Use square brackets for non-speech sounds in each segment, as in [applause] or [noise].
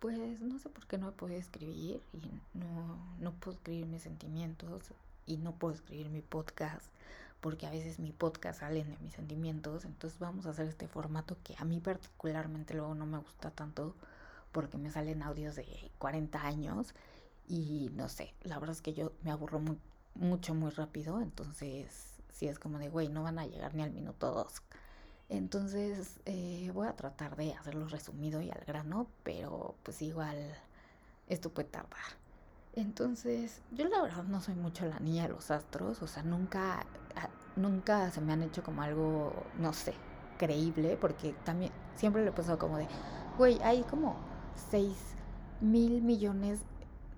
Pues no sé por qué no puedo escribir y no, no puedo escribir mis sentimientos y no puedo escribir mi podcast porque a veces mi podcast salen de mis sentimientos, entonces vamos a hacer este formato que a mí particularmente luego no me gusta tanto porque me salen audios de 40 años y no sé, la verdad es que yo me aburro mucho muy rápido, entonces si es como de, güey, no van a llegar ni al minuto dos. Entonces eh, voy a tratar de hacerlo resumido y al grano, pero pues igual esto puede tardar. Entonces, yo la verdad no soy mucho la niña de los astros, o sea, nunca, ah, nunca se me han hecho como algo, no sé, creíble, porque también siempre le he pensado como de, güey, hay como 6 mil millones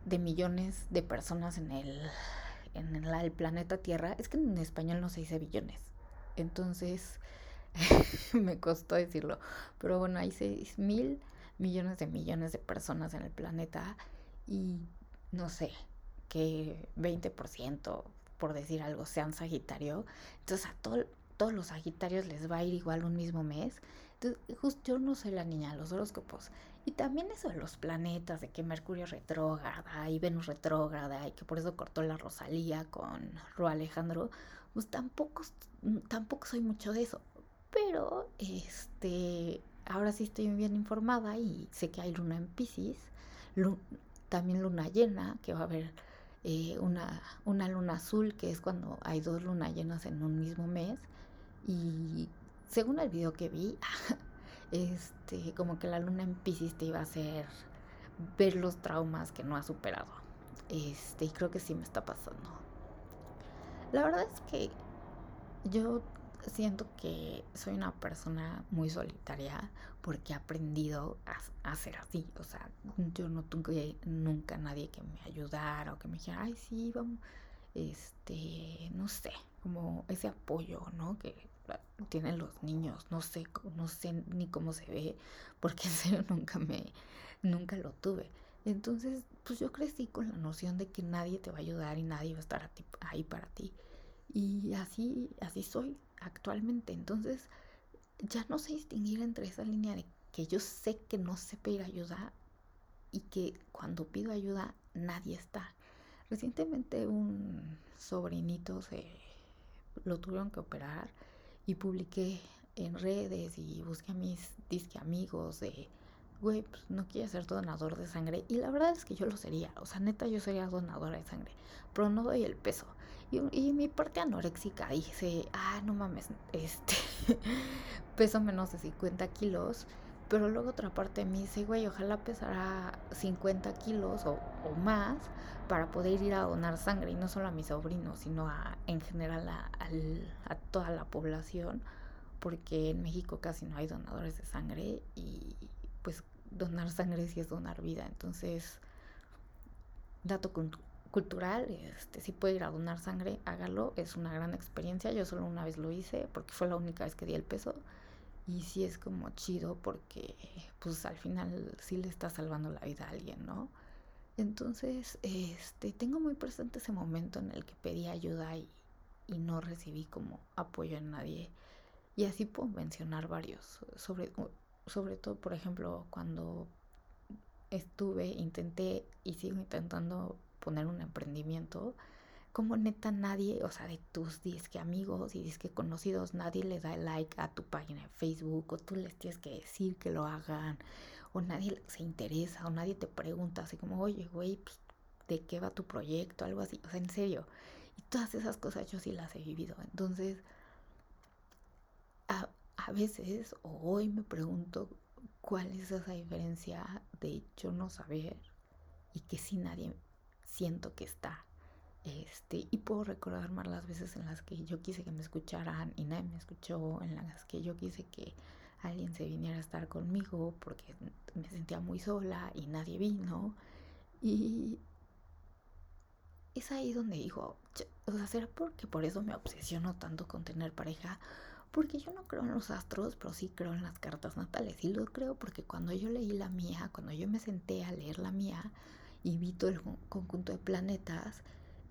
de millones de personas en el, en el, planeta Tierra. Es que en español no se dice billones. Entonces, [laughs] me costó decirlo. Pero bueno, hay 6 mil millones de millones de personas en el planeta y no sé, que 20%, por decir algo, sean Sagitario. Entonces a todos los Sagitarios les va a ir igual un mismo mes. Entonces, justo yo no soy la niña de los horóscopos. Y también eso de los planetas, de que Mercurio retrógrada y Venus retrógrada y que por eso cortó la Rosalía con Ru Alejandro, pues tampoco, tampoco soy mucho de eso. Pero, este, ahora sí estoy bien informada y sé que hay luna en Pisces, también luna llena, que va a haber eh, una, una luna azul, que es cuando hay dos lunas llenas en un mismo mes. Y según el video que vi, [laughs] este, como que la luna en Pisces te iba a hacer ver los traumas que no ha superado. Este, y creo que sí me está pasando. La verdad es que yo siento que soy una persona muy solitaria porque he aprendido a, ser así. O sea, yo no tuve nunca nadie que me ayudara o que me dijera, ay, sí, vamos, este, no sé, como ese apoyo, ¿no? Que tienen los niños. No sé, no sé ni cómo se ve porque en serio nunca me, nunca lo tuve. Entonces, pues yo crecí con la noción de que nadie te va a ayudar y nadie va a estar ahí para ti. Y así, así soy actualmente. Entonces, ya no sé distinguir entre esa línea de que yo sé que no sé pedir ayuda y que cuando pido ayuda nadie está. Recientemente un sobrinito se lo tuvieron que operar y publiqué en redes y busqué a mis disque amigos de güey, pues no quiero ser donador de sangre. Y la verdad es que yo lo sería. O sea, neta, yo sería donadora de sangre. Pero no doy el peso. Y, mi parte anoréxica dice, ah, no mames, este, [laughs] peso menos de 50 kilos. Pero luego otra parte me dice, güey, ojalá pesara 50 kilos o, más para poder ir a donar sangre. Y no solo a mi sobrino, sino a, en general a, toda la población. Porque en México casi no hay donadores de sangre. Y pues donar sangre sí es donar vida. Entonces, dato cultural, este, si puede ir a donar sangre, hágalo, es una gran experiencia. Yo solo una vez lo hice porque fue la única vez que di el peso. Y sí es como chido porque pues al final sí le está salvando la vida a alguien, ¿no? Entonces, este, tengo muy presente ese momento en el que pedí ayuda y, y no recibí como apoyo en nadie. Y así puedo mencionar varios. Sobre, sobre todo, por ejemplo, cuando estuve, intenté y sigo intentando poner un emprendimiento, como neta nadie, o sea, de tus disque amigos y disque conocidos, nadie le da like a tu página de Facebook o tú les tienes que decir que lo hagan o nadie se interesa o nadie te pregunta así como, oye, güey, pues, ¿de qué va tu proyecto? Algo así, o sea, en serio. Y todas esas cosas yo sí las he vivido. Entonces, a, a veces, o hoy me pregunto cuál es esa diferencia de yo no saber y que si nadie siento que está. Este, y puedo recordar más las veces en las que yo quise que me escucharan y nadie me escuchó, en las que yo quise que alguien se viniera a estar conmigo porque me sentía muy sola y nadie vino. Y es ahí donde digo, o sea, ¿será porque por eso me obsesiono tanto con tener pareja? Porque yo no creo en los astros, pero sí creo en las cartas natales. Y lo creo porque cuando yo leí la mía, cuando yo me senté a leer la mía y vi todo el conjunto de planetas,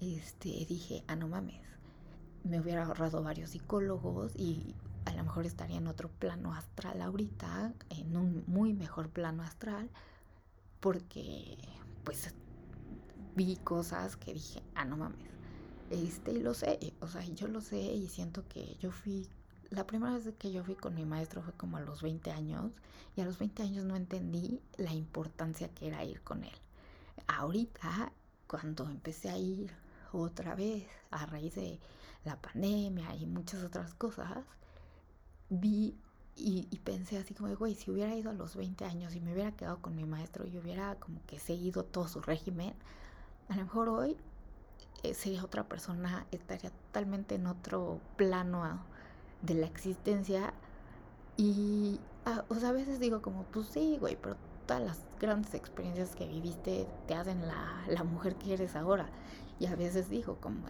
este, dije, ah, no mames, me hubiera ahorrado varios psicólogos y a lo mejor estaría en otro plano astral ahorita, en un muy mejor plano astral. porque pues vi cosas que dije, ah, no mames. Este, y lo sé, o sea, yo lo sé y siento que yo fui, la primera vez que yo fui con mi maestro fue como a los 20 años y a los 20 años no entendí la importancia que era ir con él. Ahorita, cuando empecé a ir otra vez a raíz de la pandemia y muchas otras cosas, vi y, pensé así como, güey, si hubiera ido a los 20 años y me hubiera quedado con mi maestro y hubiera como que seguido todo su régimen, a lo mejor hoy eh, sería otra persona, estaría totalmente en otro plano de la existencia. Y, ah, o sea, a veces digo como, pues sí, güey, pero todas las grandes experiencias que viviste te hacen la, la mujer que eres ahora. Y a veces digo como,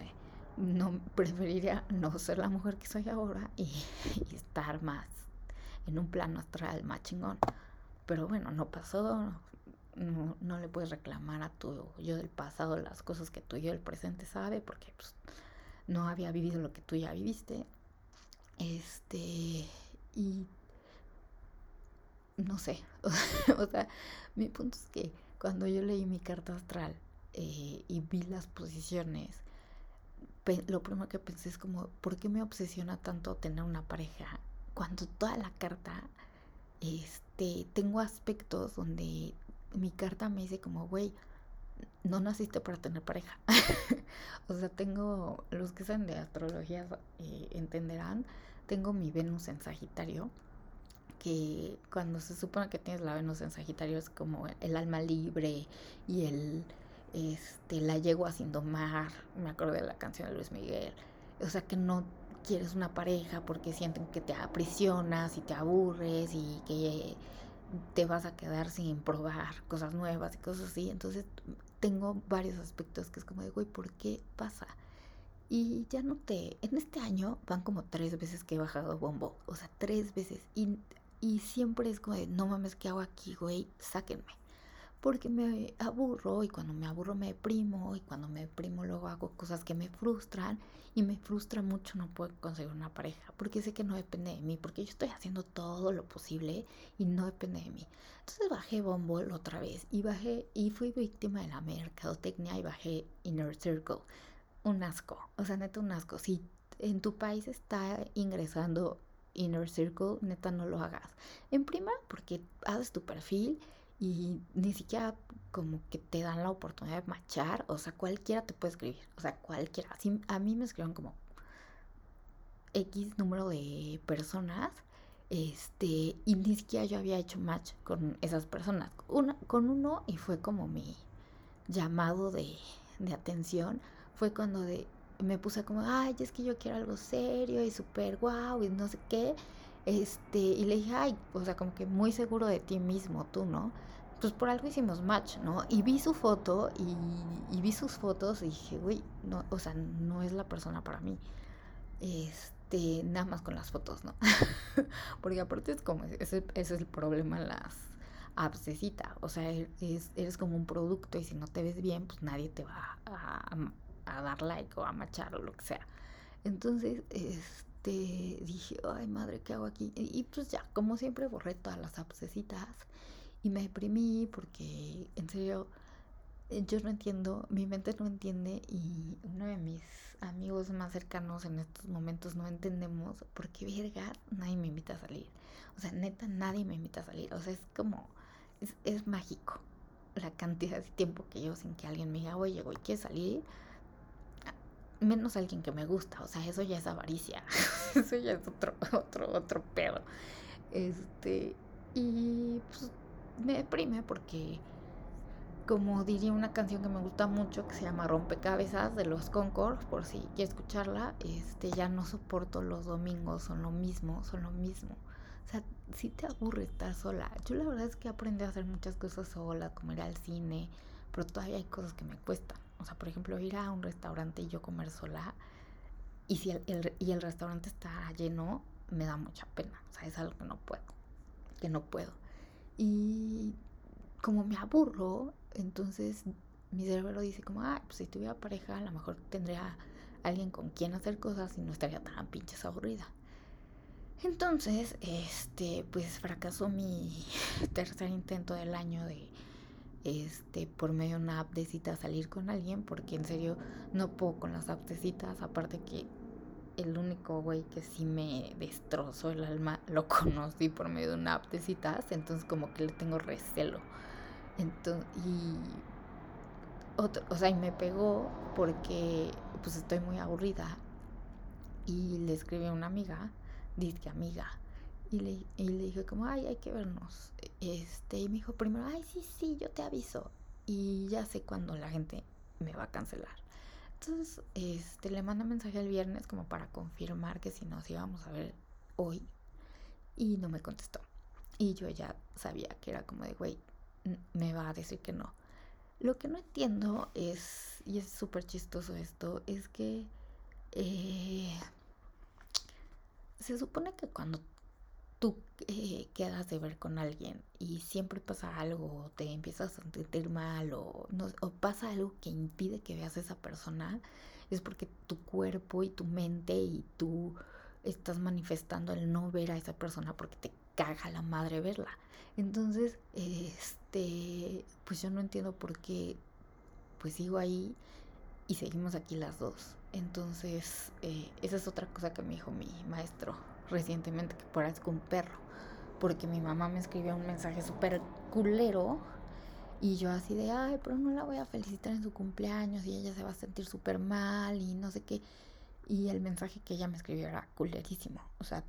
no preferiría no ser la mujer que soy ahora y, estar más en un plano astral más chingón. Pero bueno, no pasó, no, no, le puedes reclamar a tu yo del pasado las cosas que tu yo del presente sabe, porque pues, no había vivido lo que tú ya viviste. Este, y no sé, [laughs] o sea, mi punto es que cuando yo leí mi carta astral eh, y vi las posiciones, lo primero que pensé es como, ¿por qué me obsesiona tanto tener una pareja? Cuando toda la carta, este, tengo aspectos donde mi carta me dice como, güey, no naciste para tener pareja. [laughs] o sea, tengo, los que saben de astrología eh, entenderán, tengo mi Venus en Sagitario, que cuando se supone que tienes la Venus en Sagitario es como el alma libre y el este, La yegua sin domar, me acuerdo de la canción de Luis Miguel, o sea que no quieres una pareja porque sienten que te aprisionas y te aburres y que te vas a quedar sin probar cosas nuevas y cosas así, entonces tengo varios aspectos que es como de, güey, ¿por qué pasa? Y ya no te, en este año van como tres veces que he bajado bombo, o sea, tres veces, y, y siempre es como de, no mames, ¿qué hago aquí, güey? Sáquenme porque me aburro y cuando me aburro me deprimo y cuando me deprimo luego hago cosas que me frustran y me frustra mucho no poder conseguir una pareja porque sé que no depende de mí porque yo estoy haciendo todo lo posible y no depende de mí. Entonces bajé Bumble otra vez y bajé y fui víctima de la mercadotecnia y bajé Inner Circle. Un asco o sea neta un asco. Si en tu país está ingresando Inner Circle neta no lo hagas en prima porque haces tu perfil y ni siquiera como que te dan la oportunidad de machar, o sea, cualquiera te puede escribir, o sea, cualquiera. A mí me escribieron como X número de personas, este, y ni siquiera yo había hecho match con esas personas. Una, con uno, y fue como mi llamado de, de atención, fue cuando de, me puse como, ay, es que yo quiero algo serio y súper guau y no sé qué. Este, y le dije, ay, o sea, como que muy seguro de ti mismo, tú, ¿no? Pues por algo hicimos match, ¿no? Y vi su foto y, vi sus fotos y dije, güey, no, o sea, no es la persona para mí. Este, nada más con las fotos, ¿no? [laughs] Porque aparte es como, ese, es el problema las apps O sea, eres, eres como un producto y si no te ves bien, pues nadie te va a, dar like o a machar o lo que sea. Entonces, este dije, ay madre, ¿qué hago aquí? Y, pues ya, como siempre, borré todas las abscesitas y me deprimí porque, en serio, eh, yo no entiendo, mi mente no entiende y uno de mis amigos más cercanos en estos momentos no entendemos por qué, verga, nadie me invita a salir. O sea, neta, nadie me invita a salir. O sea, es como, es, es mágico la cantidad de tiempo que llevo sin que alguien me diga, oye, güey, ¿quieres salir? Menos alguien que me gusta, o sea, eso ya es avaricia, [laughs] eso ya es otro, [laughs] otro, otro pedo. Este, y pues me deprime porque, como diría una canción que me gusta mucho que se llama Rompecabezas de los Concord, por si quieres escucharla, este, ya no soporto los domingos, son lo mismo, son lo mismo. O sea, si te aburre estar sola. Yo la verdad es que aprendí a hacer muchas cosas sola, como ir al cine, pero todavía hay cosas que me cuestan. O sea, por ejemplo, ir a un restaurante y yo comer sola y si el, y el restaurante está lleno, me da mucha pena. O sea, es algo que no puedo, que no puedo. Y como me aburro, entonces mi cerebro dice como, ah, pues si tuviera pareja, a lo mejor tendría alguien con quien hacer cosas y no estaría tan pinches aburrida. Entonces, este, pues fracasó mi [laughs] tercer intento del año de este, por medio de una app de citas salir con alguien, porque en serio no puedo con las apps de citas, aparte que el único güey que sí me destrozó el alma [laughs] lo conocí por medio de una app de citas, entonces como que le tengo recelo. Entonces, y otro, o sea, y me pegó porque pues estoy muy aburrida y le escribí a una amiga, dice amiga, y le, y le dije como, ay, hay que vernos. Este, y me dijo primero, ay, sí, sí, yo te aviso. Y ya sé cuándo la gente me va a cancelar. Entonces, este, le mando mensaje el viernes como para confirmar que si nos íbamos a ver hoy. Y no me contestó. Y yo ya sabía que era como de, güey, me va a decir que no. Lo que no entiendo es, y es súper chistoso esto, es que eh, se supone que cuando tú eh, quedas de ver con alguien y siempre pasa algo, te empiezas a sentir mal o, o pasa algo que impide que veas a esa persona, es porque tu cuerpo y tu mente y tú estás manifestando el no ver a esa persona porque te caga la madre verla. Entonces, este, pues yo no entiendo por qué, pues sigo ahí y seguimos aquí las dos. Entonces, eh, esa es otra cosa que me dijo mi maestro recientemente que parezco un perro, porque mi mamá me escribió un mensaje súper culero y yo así de, ay, pero no la voy a felicitar en su cumpleaños y ella se va a sentir súper mal y no sé qué. Y el mensaje que ella me escribió era culerísimo, o sea,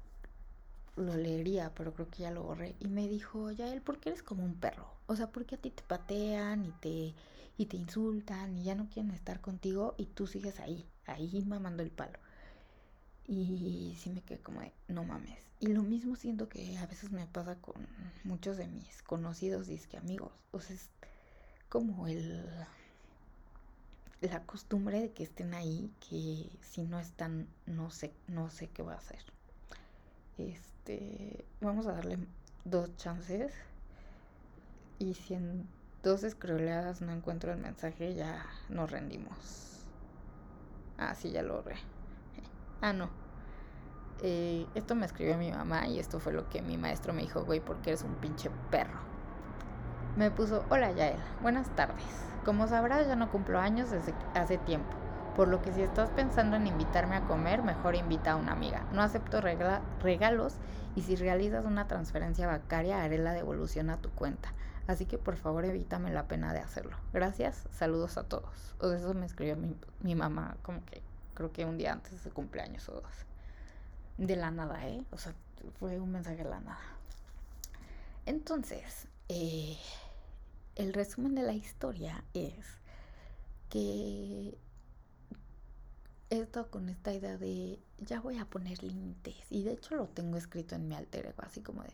lo leería, pero creo que ya lo borré. Y me dijo, ya él, ¿por qué eres como un perro? O sea, ¿por qué a ti te patean y te, y te insultan y ya no quieren estar contigo y tú sigues ahí, ahí mamando el palo? Y sí me quedé como de, no mames. Y lo mismo siento que a veces me pasa con muchos de mis conocidos que amigos. O sea, es como el la costumbre de que estén ahí, que si no están, no sé, no sé qué va a hacer. Este, vamos a darle dos chances. Y si en dos escroleadas no encuentro el mensaje, ya nos rendimos. Ah, sí, ya lo borré. Ah, no. Eh, esto me escribió mi mamá y esto fue lo que mi maestro me dijo, güey, porque eres un pinche perro. Me puso, hola Yael, buenas tardes. Como sabrás, ya no cumplo años desde hace tiempo. Por lo que si estás pensando en invitarme a comer, mejor invita a una amiga. No acepto regalos y si realizas una transferencia bancaria, haré la devolución a tu cuenta. Así que por favor evítame la pena de hacerlo. Gracias, saludos a todos. O eso me escribió mi, mi mamá como que creo que un día antes de cumpleaños o dos. De la nada, ¿eh? O sea, fue un mensaje de la nada. Entonces, eh, el resumen de la historia es que he estado con esta idea de ya voy a poner límites y de hecho lo tengo escrito en mi alter ego así como de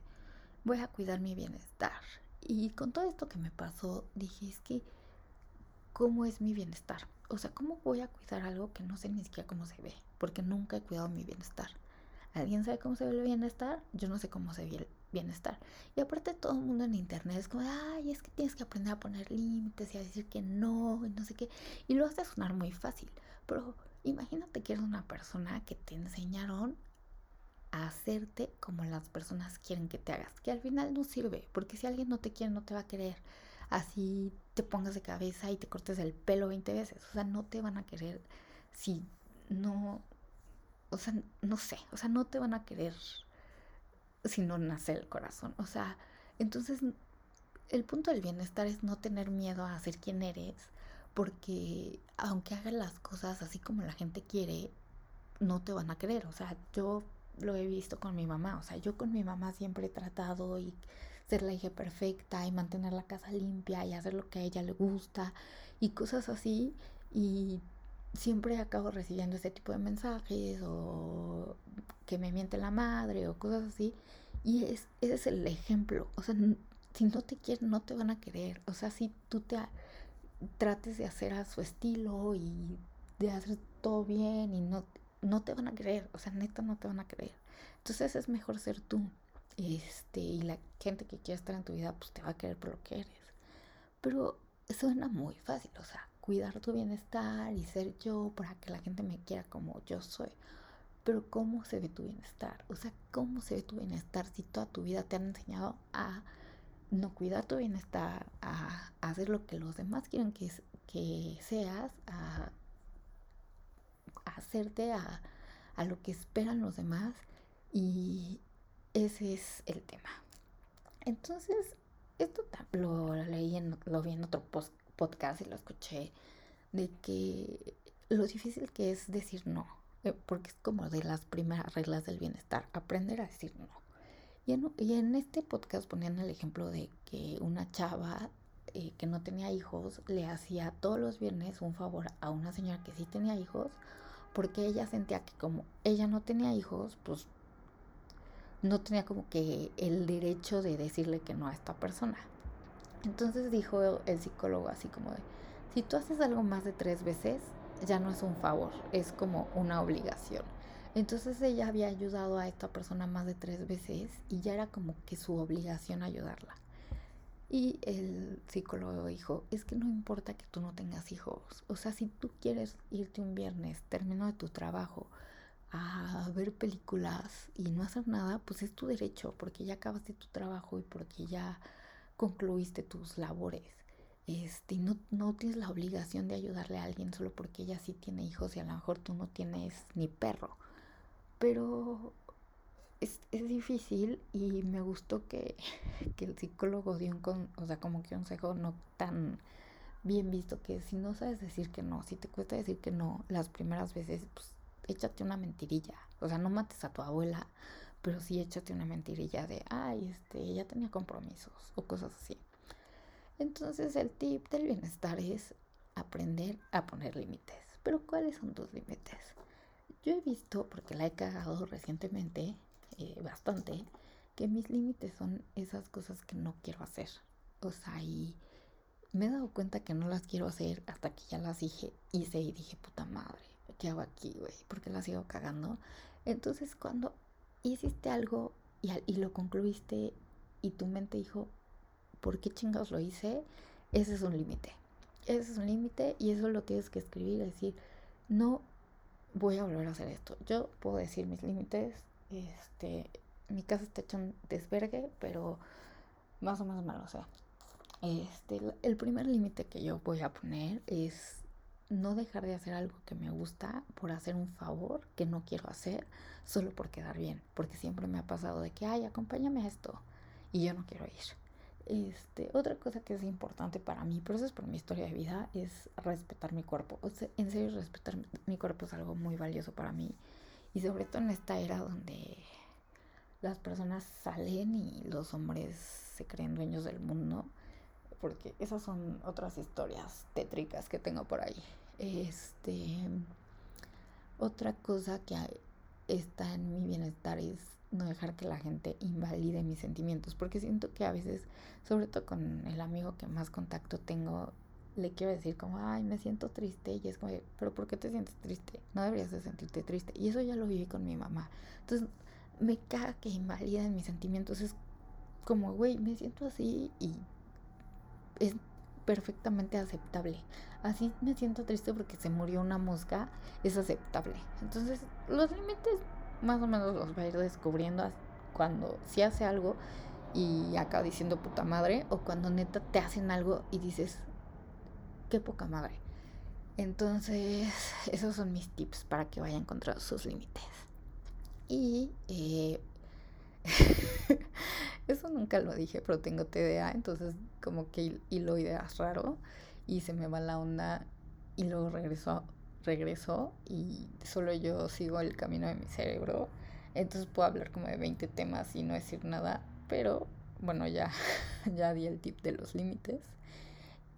voy a cuidar mi bienestar y con todo esto que me pasó dije es que cómo es mi bienestar o sea, ¿cómo voy a cuidar algo que no sé ni siquiera cómo se ve? Porque nunca he cuidado mi bienestar. ¿Alguien sabe cómo se ve el bienestar? Yo no sé cómo se ve el bienestar. Y aparte todo el mundo en internet es como, ay, es que tienes que aprender a poner límites y a decir que no y no sé qué. Y lo hace sonar muy fácil. Pero imagínate que eres una persona que te enseñaron a hacerte como las personas quieren que te hagas. Que al final no sirve. Porque si alguien no te quiere, no te va a querer así te pongas de cabeza y te cortes el pelo 20 veces. O sea, no te van a querer si no, o sea, no sé, o sea, no te van a querer si no nace el corazón. O sea, entonces el punto del bienestar es no tener miedo a ser quien eres, porque aunque hagas las cosas así como la gente quiere, no te van a querer. O sea, yo lo he visto con mi mamá. O sea, yo con mi mamá siempre he tratado y ser la hija perfecta y mantener la casa limpia y hacer lo que a ella le gusta y cosas así. Y siempre acabo recibiendo ese tipo de mensajes o que me miente la madre o cosas así. Y es, ese es el ejemplo. O sea, si no te quieren, no te van a querer. O sea, si tú te trates de hacer a su estilo y de hacer todo bien y no, no te van a querer. O sea, neta no te van a querer. Entonces es mejor ser tú. Este, y la gente que quiere estar en tu vida, pues te va a querer por lo que eres. Pero suena muy fácil, o sea, cuidar tu bienestar y ser yo para que la gente me quiera como yo soy. Pero ¿cómo se ve tu bienestar? O sea, ¿cómo se ve tu bienestar si toda tu vida te han enseñado a no cuidar tu bienestar, a, hacer lo que los demás quieren que, que seas, a, hacerte a, a lo que esperan los demás y ese es el tema. Entonces, esto lo leí en, lo vi en otro podcast y lo escuché de que lo difícil que es decir no, eh, porque es como de las primeras reglas del bienestar, aprender a decir no. Y en, este podcast ponían el ejemplo de que una chava eh, que no tenía hijos le hacía todos los viernes un favor a una señora que sí tenía hijos, porque ella sentía que como ella no tenía hijos, pues no tenía como que el derecho de decirle que no a esta persona. Entonces dijo el psicólogo así como de, si tú haces algo más de tres veces, ya no es un favor, es como una obligación. Entonces ella había ayudado a esta persona más de tres veces y ya era como que su obligación ayudarla. Y el psicólogo dijo, es que no importa que tú no tengas hijos. O sea, si tú quieres irte un viernes, termino de tu trabajo, a ver películas y no hacer nada, pues es tu derecho, porque ya acabaste tu trabajo y porque ya concluiste tus labores. Este, no, no tienes la obligación de ayudarle a alguien solo porque ella sí tiene hijos y a lo mejor tú no tienes ni perro. Pero es, es difícil y me gustó que, [laughs] que el psicólogo dio un, con, o sea, como que un consejo no tan bien visto que si no sabes decir que no, si te cuesta decir que no las primeras veces, pues échate una mentirilla. O sea, no mates a tu abuela, pero sí échate una mentirilla de, ay, este, ella tenía compromisos o cosas así. Entonces el tip del bienestar es aprender a poner límites. Pero ¿cuáles son tus límites? Yo he visto, porque la he cagado recientemente, eh, bastante, que mis límites son esas cosas que no quiero hacer. O sea, y me he dado cuenta que no las quiero hacer hasta que ya las dije, hice y dije, puta madre, ¿qué hago aquí, güey? Porque la sigo cagando. Entonces, cuando hiciste algo y, y lo concluiste y tu mente dijo, ¿por qué chingados lo hice? Ese es un límite. Ese es un límite y eso lo tienes que escribir, decir, no voy a volver a hacer esto. Yo puedo decir mis límites, este, mi casa está hecha un desvergue, pero más o menos malo, o sea. Este, el primer límite que yo voy a poner es no dejar de hacer algo que me gusta por hacer un favor que no quiero hacer solo por quedar bien, porque siempre me ha pasado de que, ay, acompáñame a esto y yo no quiero ir. Este, otra cosa que es importante para mí, pero eso es por mi historia de vida, es respetar mi cuerpo. O sea, en serio, respetar mi cuerpo es algo muy valioso para mí. Y sobre todo en esta era donde las personas salen y los hombres se creen dueños del mundo porque esas son otras historias tétricas que tengo por ahí. Este, otra cosa que está en mi bienestar es no dejar que la gente invalide mis sentimientos, porque siento que a veces, sobre todo con el amigo que más contacto tengo, le quiero decir como, ay, me siento triste, y es como, pero ¿por qué te sientes triste? No deberías de sentirte triste. Y eso ya lo viví con mi mamá. Entonces, me caga que invaliden mis sentimientos. Es como, güey, me siento así y es perfectamente aceptable. Así me siento triste porque se murió una mosca, es aceptable. Entonces, los límites más o menos los va a ir descubriendo cuando si hace algo y acaba diciendo puta madre o cuando neta te hacen algo y dices qué poca madre. Entonces, [laughs] esos son mis tips para que vayan contra sus límites. Y eh, [laughs] nunca lo dije, pero tengo TDA, entonces como que hilo ideas raro y se me va la onda y luego regreso, regreso y solo yo sigo el camino de mi cerebro. Entonces puedo hablar como de 20 temas y no decir nada, pero bueno, ya, [laughs] ya di el tip de los límites.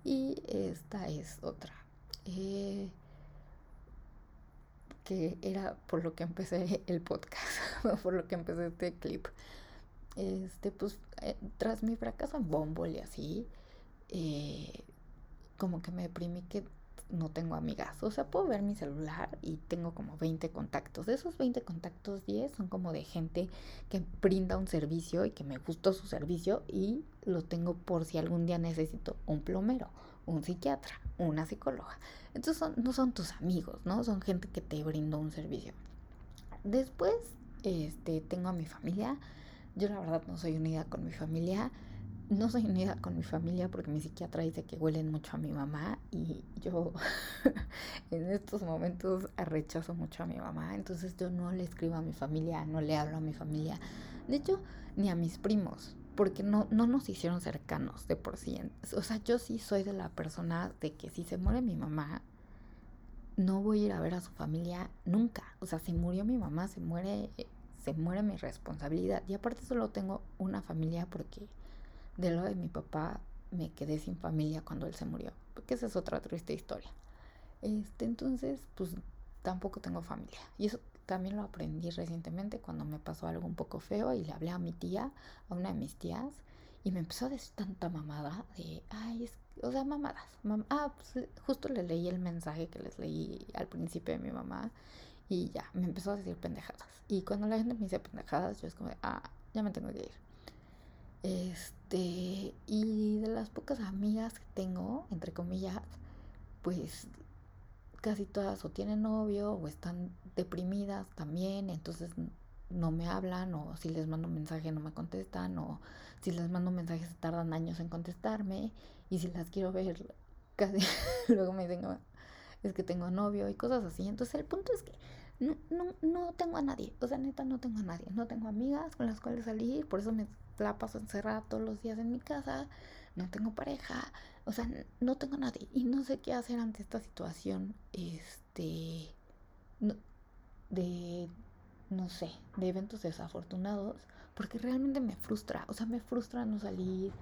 Y esta es otra. Eh, que era por lo que empecé el podcast, [laughs] por lo que empecé este clip este, pues, eh, tras mi fracaso en Bumble y así, eh, como que me deprimí que no tengo amigas. O sea, puedo ver mi celular y tengo como 20 contactos. De esos 20 contactos, 10 son como de gente que brinda un servicio y que me gustó su servicio y lo tengo por si algún día necesito un plomero, un psiquiatra, una psicóloga. Entonces no son tus amigos, ¿no? Son gente que te brindó un servicio. Después, este, tengo a mi familia yo la verdad no soy unida con mi familia, no soy unida con mi familia porque mi psiquiatra dice que huelen mucho a mi mamá y yo [laughs] en estos momentos rechazo mucho a mi mamá, entonces yo no le escribo a mi familia, no le hablo a mi familia, de hecho ni a mis primos, porque no, no nos hicieron cercanos de por sí. O sea, yo sí soy de la persona de que si se muere mi mamá, no voy a ir a ver a su familia nunca. O sea, si murió mi mamá, se muere, se muere mi responsabilidad. Y aparte solo tengo una familia porque de lo de mi papá me quedé sin familia cuando él se murió, porque esa es otra triste historia. Este, entonces, pues tampoco tengo familia. Y eso también lo aprendí recientemente cuando me pasó algo un poco feo y le hablé a mi tía, a una de mis tías, y me empezó a decir tanta mamada de, ay, es, o sea, mamadas. ah, pues justo le leí el mensaje que les leí al principio de mi mamá y ya, me empezó a decir pendejadas. Y cuando la gente me dice pendejadas, yo es como ah, ya me tengo que ir. Este, y de las pocas amigas que tengo, entre comillas, pues casi todas o tienen novio o están deprimidas también, entonces no me hablan o si les mando un mensaje no me contestan o si les mando mensajes tardan años en contestarme y si las quiero ver [laughs] casi [laughs] luego me dicen es que tengo novio y cosas así. Entonces el punto es que no, no, no tengo a nadie, o sea, neta no tengo a nadie, no tengo amigas con las cuales salir, por eso me la paso encerrada todos los días en mi casa, no tengo pareja, o sea, no tengo a nadie. Y no sé qué hacer ante esta situación, este, de, no sé, de eventos desafortunados, porque realmente me frustra, o sea, me frustra no salir,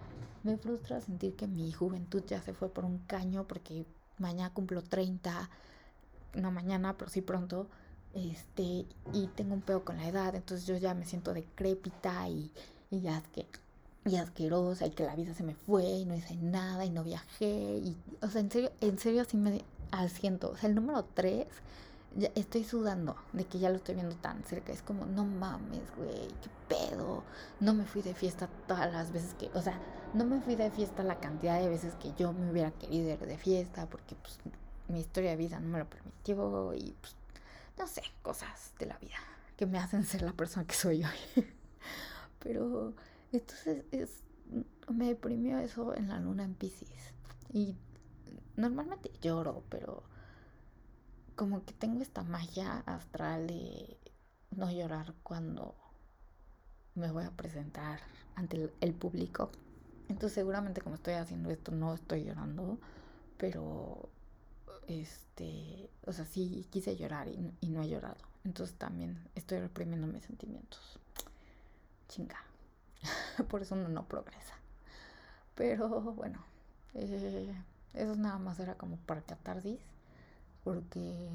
me frustra sentir que mi juventud ya se fue por un caño porque mañana cumplo 30, no mañana, pero sí pronto, este, y tengo un pedo con la edad, entonces yo ya me siento decrépita y y ya es que y asquerosa y que la vida se me fue y no hice nada y no viajé y o sea en serio en serio así me asiento. O sea el número tres ya estoy sudando de que ya lo estoy viendo tan cerca. Es como no mames güey qué pedo no me fui de fiesta todas las veces que o sea no me fui de fiesta la cantidad de veces que yo me hubiera querido ir de fiesta porque pues mi historia de vida no me lo permitió y pues no sé cosas de la vida que me hacen ser la persona que soy hoy [laughs] Pero entonces es, me deprimió eso en la luna en Pisces. Y normalmente lloro, pero como que tengo esta magia astral de no llorar cuando me voy a presentar ante el, público. Entonces seguramente como estoy haciendo esto no estoy llorando, pero este, o sea, sí quise llorar y, no he llorado. Entonces también estoy reprimiendo mis sentimientos chinga. [laughs] Por eso uno no progresa. Pero bueno, eh, eso nada más era como para catarsis. Porque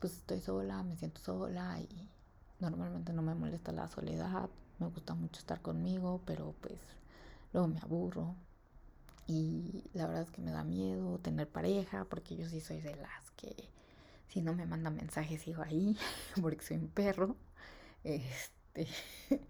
pues estoy sola, me siento sola y normalmente no me molesta la soledad. Me gusta mucho estar conmigo, pero pues luego me aburro. Y la verdad es que me da miedo tener pareja, porque yo sí soy de las que si no me mandan mensajes sigo ahí, [laughs] porque soy un perro. Este, [laughs]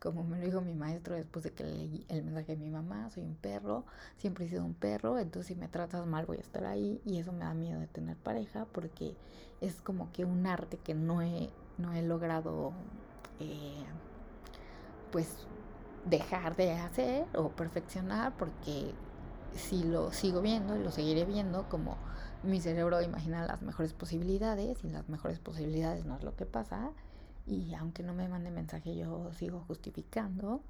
como me lo dijo mi maestro después de que leí el mensaje de mi mamá, soy un perro, siempre he sido un perro, entonces si me tratas mal voy a estar ahí y eso me da miedo de tener pareja porque es como que un arte que no he, no he logrado eh, pues dejar de hacer o perfeccionar porque si lo sigo viendo y lo seguiré viendo como mi cerebro imagina las mejores posibilidades y las mejores posibilidades no es lo que pasa y aunque no me mande mensaje, yo sigo justificando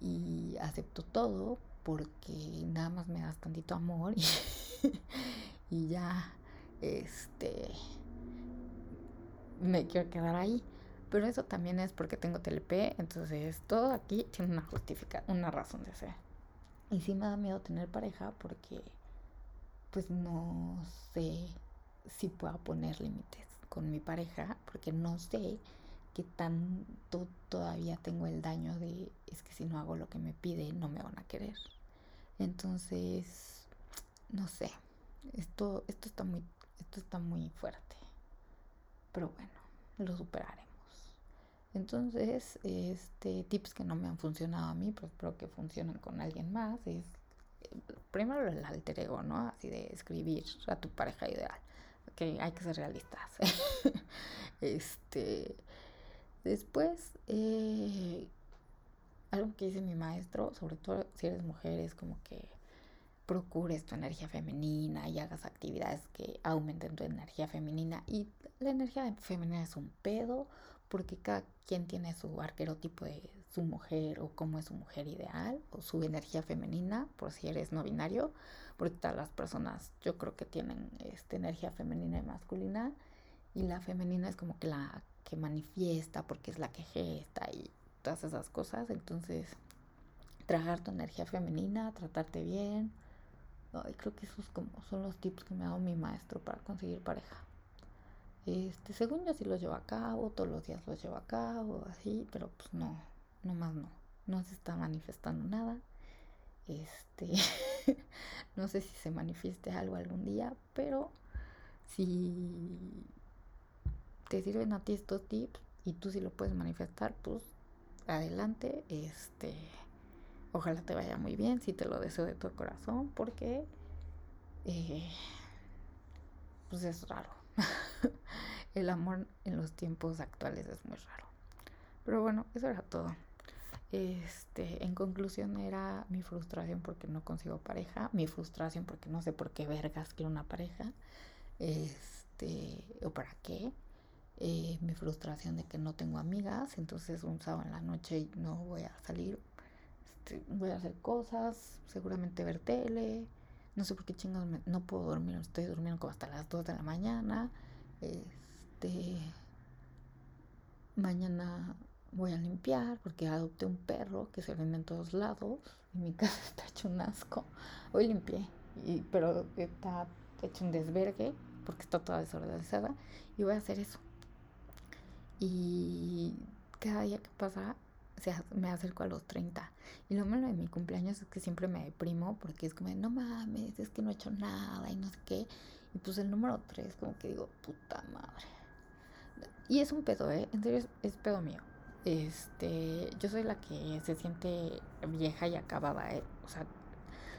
y acepto todo porque nada más me das tantito amor y, [laughs] ya, este, me quiero quedar ahí. Pero eso también es porque tengo TLP, entonces todo aquí tiene una justifica, una razón de ser. Y sí me da miedo tener pareja porque pues no sé si puedo poner límites con mi pareja, porque no sé que tanto todavía tengo el daño de es que si no hago lo que me pide no me van a querer. Entonces, no sé, esto, esto está muy, esto está muy fuerte. Pero bueno, lo superaremos. Entonces, este tips que no me han funcionado a mí, pero espero que funcionen con alguien más, es primero el alter ego, ¿no? Así de escribir a tu pareja ideal. Que hay que ser realistas. [laughs] este Después, eh, algo que dice mi maestro, sobre todo si eres mujer, es como que procures tu energía femenina y hagas actividades que aumenten tu energía femenina. Y la energía femenina es un pedo, porque cada quien tiene su arquerotipo de su mujer o cómo es su mujer ideal o su energía femenina, por si eres no binario, porque todas las personas yo creo que tienen esta energía femenina y masculina y la femenina es como que la que manifiesta porque es la que gesta y todas esas cosas, entonces trabajar tu energía femenina, tratarte bien. y creo que esos como son los tips que me ha dado mi maestro para conseguir pareja. Este, según yo sí los llevo a cabo, todos los días los llevo a cabo, así, pero pues no, no más no. No se está manifestando nada. Este, [laughs] no sé si se manifieste algo algún día, pero si te sirven a ti estos tips y tú si lo puedes manifestar, pues adelante. Este, ojalá te vaya muy bien, si te lo deseo de todo corazón, porque eh, pues es raro. [laughs] El amor en los tiempos actuales es muy raro. Pero bueno, eso era todo. Este, en conclusión era mi frustración porque no consigo pareja, mi frustración porque no sé por qué vergas quiero una pareja, este, o para qué, eh, mi frustración de que no tengo amigas, entonces un sábado en la noche no voy a salir, este, voy a hacer cosas, seguramente ver tele, no sé por qué chingados no puedo dormir, estoy durmiendo como hasta las 2 de la mañana, este, mañana voy a limpiar porque adopté un perro que se vende en todos lados y mi [laughs] casa está hecho un asco. Hoy limpié, y, pero está hecho un desvergue porque está toda desorganizada y voy a hacer eso. Y cada día que pasa me acerco a los 30. Y lo malo de mi cumpleaños es que siempre me deprimo porque es como, no mames, es que no he hecho nada y no sé qué. Y pues el número 3, como que digo, puta madre. Y es un pedo, ¿eh? En serio, es pedo mío. Este, yo soy la que se siente vieja y acabada, ¿eh? O sea,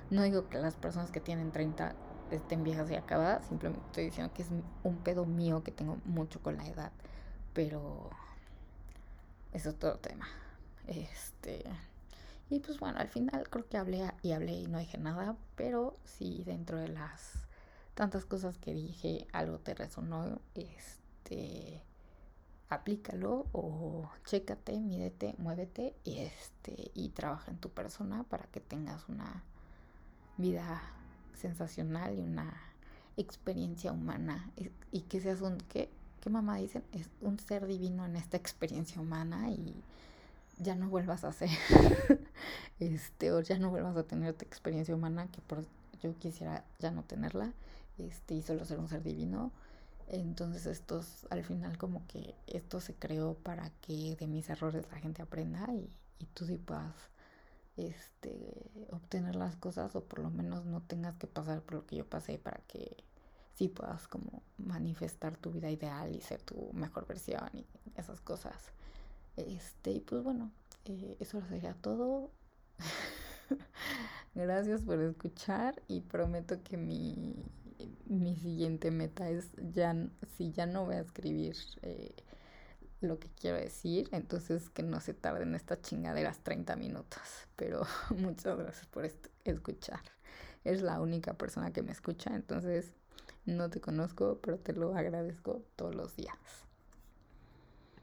no digo que las personas que tienen 30 estén viejas y acabadas, simplemente estoy diciendo que es un pedo mío que tengo mucho con la edad, pero eso es todo tema. Este, y pues bueno, al final creo que hablé y hablé y no dije nada, pero sí dentro de las tantas cosas que dije algo te resonó, este aplícalo o chécate, mídete, muévete y este y trabaja en tu persona para que tengas una vida sensacional y una experiencia humana. Y, que seas un que qué mamá dicen es un ser divino en esta experiencia humana y ya no vuelvas a ser [laughs] este o ya no vuelvas a tener esta experiencia humana que por yo quisiera ya no tenerla este y solo ser un ser divino entonces estos, al final como que esto se creó para que de mis errores la gente aprenda y, y tú sí puedas este, obtener las cosas o por lo menos no tengas que pasar por lo que yo pasé para que sí puedas como manifestar tu vida ideal y ser tu mejor versión y esas cosas. Este, y pues bueno, eh, eso sería todo. [laughs] Gracias por escuchar y prometo que mi mi siguiente meta es ya, si ya no voy a escribir eh, lo que quiero decir, entonces que no se tarden estas chingaderas 30 minutos. Pero [laughs] muchas gracias por escuchar. Es la única persona que me escucha, entonces no te conozco, pero te lo agradezco todos los días.